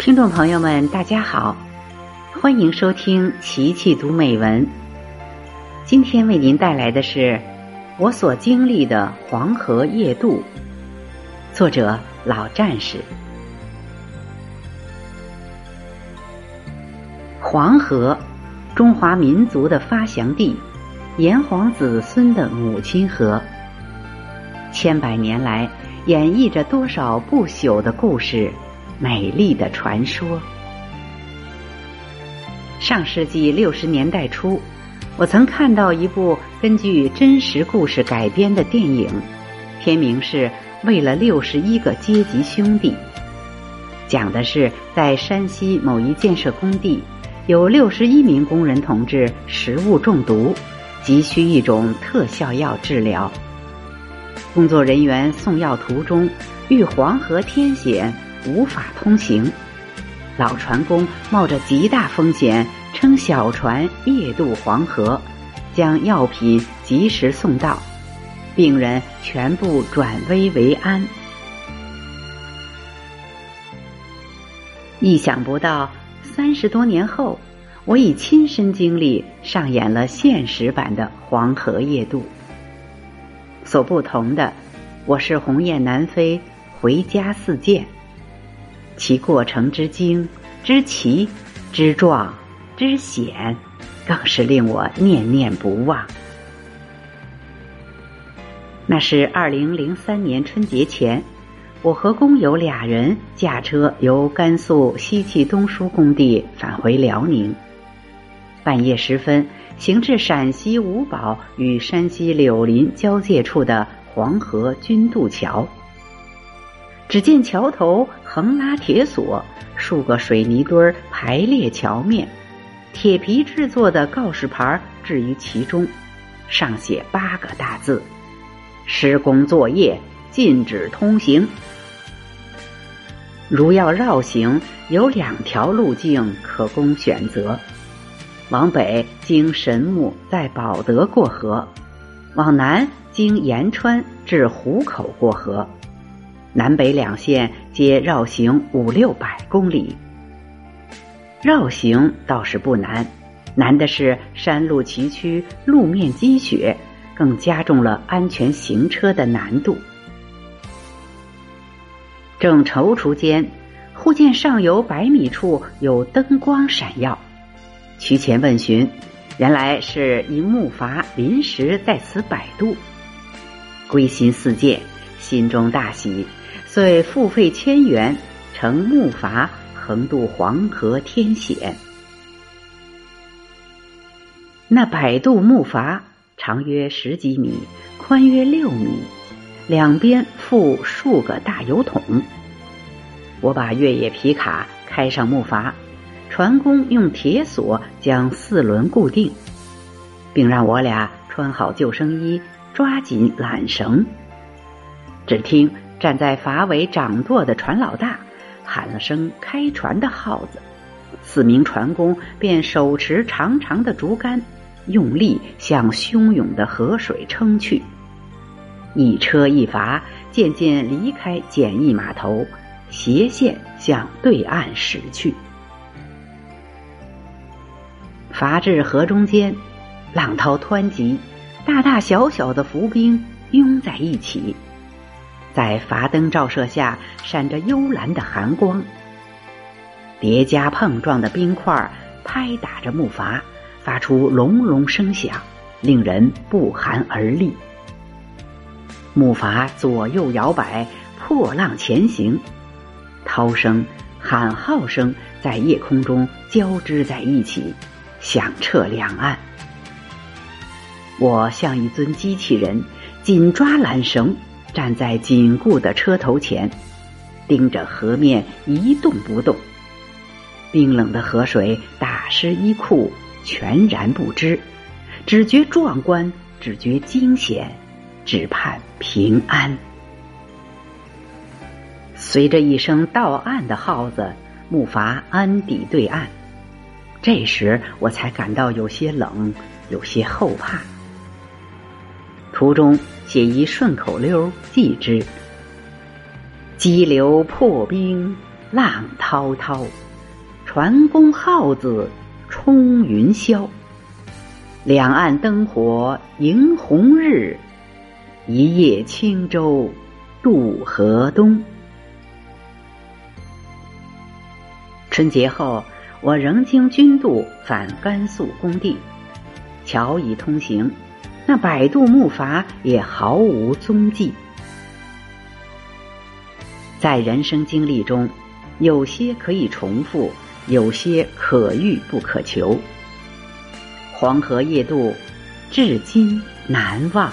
听众朋友们，大家好，欢迎收听琪琪读美文。今天为您带来的是我所经历的黄河夜渡，作者老战士。黄河，中华民族的发祥地，炎黄子孙的母亲河，千百年来演绎着多少不朽的故事。美丽的传说。上世纪六十年代初，我曾看到一部根据真实故事改编的电影，片名是《为了六十一个阶级兄弟》，讲的是在山西某一建设工地，有六十一名工人同志食物中毒，急需一种特效药治疗。工作人员送药途中遇黄河天险。无法通行，老船工冒着极大风险乘小船夜渡黄河，将药品及时送到，病人全部转危为安。意想不到，三十多年后，我已亲身经历上演了现实版的黄河夜渡。所不同的，我是鸿雁南飞，回家似箭。其过程之精、之奇、之壮、之险，更是令我念念不忘。那是二零零三年春节前，我和工友俩人驾车由甘肃西气东输工地返回辽宁。半夜时分，行至陕西五宝与山西柳林交界处的黄河军渡桥。只见桥头横拉铁索，数个水泥墩儿排列桥面，铁皮制作的告示牌置于其中，上写八个大字：“施工作业禁止通行。”如要绕行，有两条路径可供选择：往北经神木在保德过河，往南经延川至湖口过河。南北两线皆绕行五六百公里，绕行倒是不难，难的是山路崎岖，路面积雪，更加重了安全行车的难度。正踌躇间，忽见上游百米处有灯光闪耀，趋前问询，原来是一木筏临时在此摆渡。归心似箭，心中大喜。遂付费千元，乘木筏横渡黄河天险。那摆渡木筏长约十几米，宽约六米，两边附数个大油桶。我把越野皮卡开上木筏，船工用铁索将四轮固定，并让我俩穿好救生衣，抓紧缆绳。只听。站在筏尾掌舵的船老大喊了声“开船”的号子，四名船工便手持长长的竹竿，用力向汹涌的河水撑去。一车一筏渐渐离开简易码头，斜线向对岸驶去。筏至河中间，浪涛湍急，大大小小的浮冰拥在一起。在筏灯照射下，闪着幽蓝的寒光。叠加碰撞的冰块拍打着木筏，发出隆隆声响，令人不寒而栗。木筏左右摇摆，破浪前行，涛声、喊号声在夜空中交织在一起，响彻两岸。我像一尊机器人，紧抓缆绳。站在紧固的车头前，盯着河面一动不动。冰冷的河水打湿衣裤，全然不知，只觉壮观，只觉惊险，只盼平安。随着一声到岸的号子，木筏安抵对岸。这时我才感到有些冷，有些后怕。途中。写一顺口溜，记之：激流破冰，浪滔滔，船公号子冲云霄。两岸灯火迎红日，一叶轻舟渡河东。春节后，我仍经军渡返甘肃工地，桥已通行，那百度木筏也毫无踪迹。在人生经历中，有些可以重复，有些可遇不可求。黄河夜渡，至今难忘。